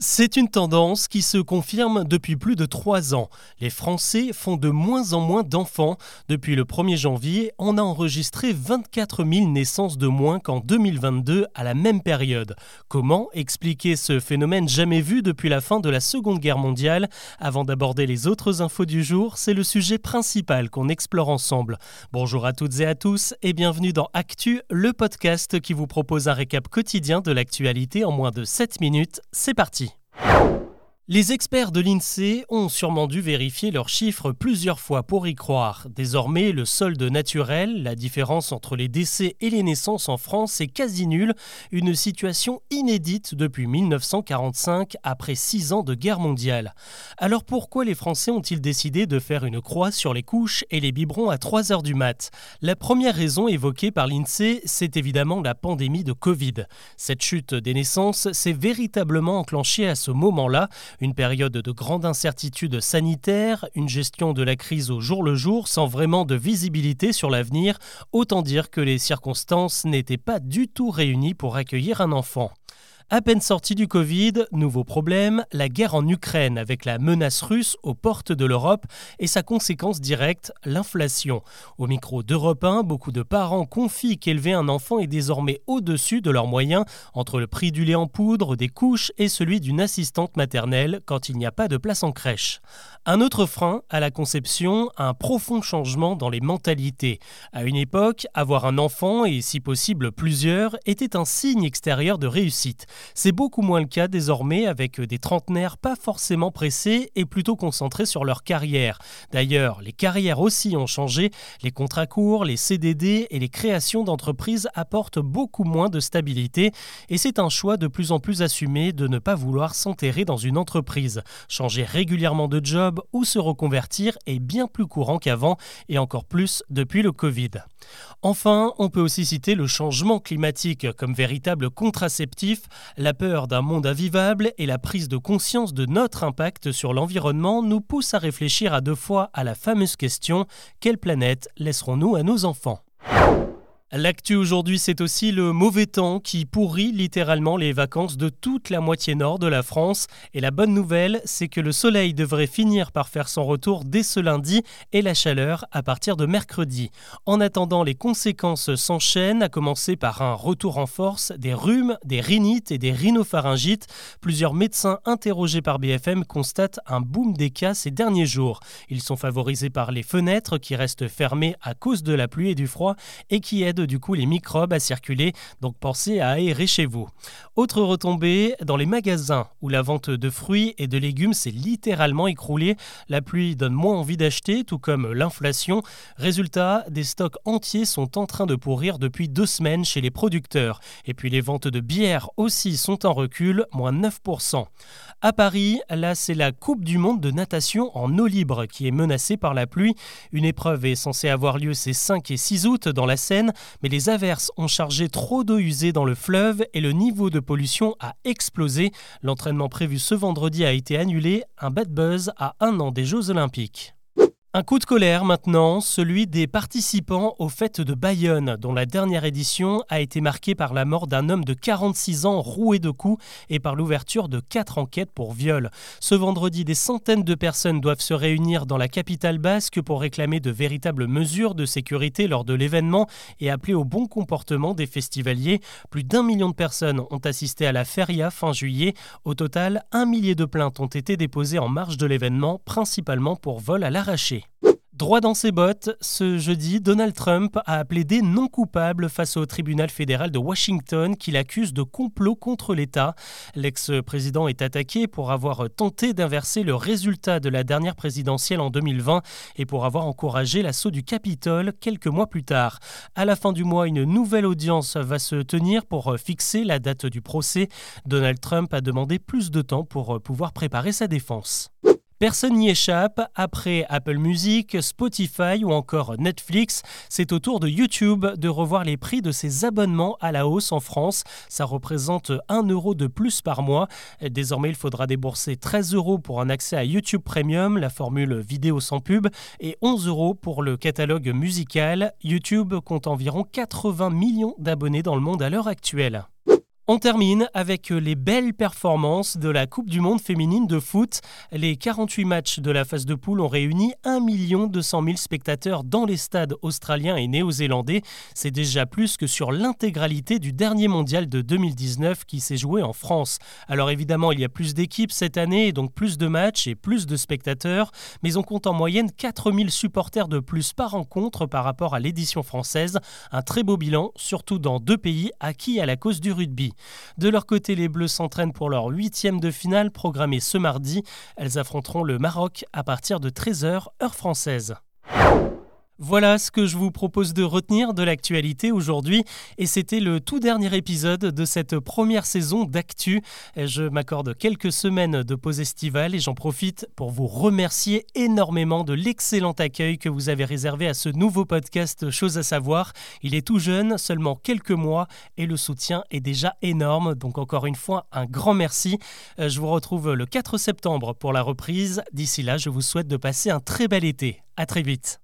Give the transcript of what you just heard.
C'est une tendance qui se confirme depuis plus de trois ans. Les Français font de moins en moins d'enfants. Depuis le 1er janvier, on a enregistré 24 000 naissances de moins qu'en 2022 à la même période. Comment expliquer ce phénomène jamais vu depuis la fin de la Seconde Guerre mondiale? Avant d'aborder les autres infos du jour, c'est le sujet principal qu'on explore ensemble. Bonjour à toutes et à tous et bienvenue dans Actu, le podcast qui vous propose un récap quotidien de l'actualité en moins de 7 minutes. C'est parti you. Les experts de l'INSEE ont sûrement dû vérifier leurs chiffres plusieurs fois pour y croire. Désormais, le solde naturel, la différence entre les décès et les naissances en France est quasi nulle, une situation inédite depuis 1945 après six ans de guerre mondiale. Alors pourquoi les Français ont-ils décidé de faire une croix sur les couches et les biberons à 3 heures du mat? La première raison évoquée par l'INSEE, c'est évidemment la pandémie de Covid. Cette chute des naissances s'est véritablement enclenchée à ce moment-là une période de grande incertitude sanitaire, une gestion de la crise au jour le jour sans vraiment de visibilité sur l'avenir, autant dire que les circonstances n'étaient pas du tout réunies pour accueillir un enfant. À peine sorti du Covid, nouveau problème, la guerre en Ukraine avec la menace russe aux portes de l'Europe et sa conséquence directe, l'inflation. Au micro d'Europe 1, beaucoup de parents confient qu'élever un enfant est désormais au-dessus de leurs moyens entre le prix du lait en poudre, des couches et celui d'une assistante maternelle quand il n'y a pas de place en crèche. Un autre frein à la conception, un profond changement dans les mentalités. À une époque, avoir un enfant et si possible plusieurs était un signe extérieur de réussite. C'est beaucoup moins le cas désormais avec des trentenaires pas forcément pressés et plutôt concentrés sur leur carrière. D'ailleurs, les carrières aussi ont changé, les contrats courts, les CDD et les créations d'entreprises apportent beaucoup moins de stabilité et c'est un choix de plus en plus assumé de ne pas vouloir s'enterrer dans une entreprise. Changer régulièrement de job ou se reconvertir est bien plus courant qu'avant et encore plus depuis le Covid. Enfin, on peut aussi citer le changement climatique comme véritable contraceptif la peur d'un monde invivable et la prise de conscience de notre impact sur l'environnement nous poussent à réfléchir à deux fois à la fameuse question quelle planète laisserons-nous à nos enfants? L'actu aujourd'hui, c'est aussi le mauvais temps qui pourrit littéralement les vacances de toute la moitié nord de la France. Et la bonne nouvelle, c'est que le soleil devrait finir par faire son retour dès ce lundi et la chaleur à partir de mercredi. En attendant, les conséquences s'enchaînent, à commencer par un retour en force des rhumes, des rhinites et des rhinopharyngites. Plusieurs médecins interrogés par BFM constatent un boom des cas ces derniers jours. Ils sont favorisés par les fenêtres qui restent fermées à cause de la pluie et du froid et qui aident du coup les microbes à circuler, donc pensez à aérer chez vous. Autre retombée, dans les magasins où la vente de fruits et de légumes s'est littéralement écroulée, la pluie donne moins envie d'acheter, tout comme l'inflation. Résultat, des stocks entiers sont en train de pourrir depuis deux semaines chez les producteurs. Et puis les ventes de bière aussi sont en recul, moins 9%. À Paris, là c'est la Coupe du Monde de natation en eau libre qui est menacée par la pluie. Une épreuve est censée avoir lieu ces 5 et 6 août dans la Seine, mais les averses ont chargé trop d'eau usée dans le fleuve et le niveau de pollution a explosé. L'entraînement prévu ce vendredi a été annulé, un bad buzz à un an des Jeux olympiques. Un coup de colère maintenant, celui des participants aux fêtes de Bayonne, dont la dernière édition a été marquée par la mort d'un homme de 46 ans roué de coups et par l'ouverture de quatre enquêtes pour viol. Ce vendredi, des centaines de personnes doivent se réunir dans la capitale basque pour réclamer de véritables mesures de sécurité lors de l'événement et appeler au bon comportement des festivaliers. Plus d'un million de personnes ont assisté à la feria fin juillet. Au total, un millier de plaintes ont été déposées en marge de l'événement, principalement pour vol à l'arraché. Droit dans ses bottes, ce jeudi, Donald Trump a plaidé non coupable face au tribunal fédéral de Washington qui l'accuse de complot contre l'État. L'ex-président est attaqué pour avoir tenté d'inverser le résultat de la dernière présidentielle en 2020 et pour avoir encouragé l'assaut du Capitole quelques mois plus tard. À la fin du mois, une nouvelle audience va se tenir pour fixer la date du procès. Donald Trump a demandé plus de temps pour pouvoir préparer sa défense. Personne n'y échappe, après Apple Music, Spotify ou encore Netflix, c'est au tour de YouTube de revoir les prix de ses abonnements à la hausse en France. Ça représente 1 euro de plus par mois. Désormais, il faudra débourser 13 euros pour un accès à YouTube Premium, la formule vidéo sans pub, et 11 euros pour le catalogue musical. YouTube compte environ 80 millions d'abonnés dans le monde à l'heure actuelle. On termine avec les belles performances de la Coupe du Monde féminine de foot. Les 48 matchs de la phase de poule ont réuni 1 200 000 spectateurs dans les stades australiens et néo-zélandais. C'est déjà plus que sur l'intégralité du dernier mondial de 2019 qui s'est joué en France. Alors évidemment, il y a plus d'équipes cette année, donc plus de matchs et plus de spectateurs, mais on compte en moyenne 4000 supporters de plus par rencontre par rapport à l'édition française. Un très beau bilan, surtout dans deux pays acquis à la cause du rugby. De leur côté, les Bleus s'entraînent pour leur huitième de finale programmée ce mardi. Elles affronteront le Maroc à partir de 13h heure française. Voilà ce que je vous propose de retenir de l'actualité aujourd'hui et c'était le tout dernier épisode de cette première saison d'Actu. Je m'accorde quelques semaines de pause estivale et j'en profite pour vous remercier énormément de l'excellent accueil que vous avez réservé à ce nouveau podcast Chose à savoir. Il est tout jeune, seulement quelques mois et le soutien est déjà énorme. Donc encore une fois, un grand merci. Je vous retrouve le 4 septembre pour la reprise. D'ici là, je vous souhaite de passer un très bel été. À très vite.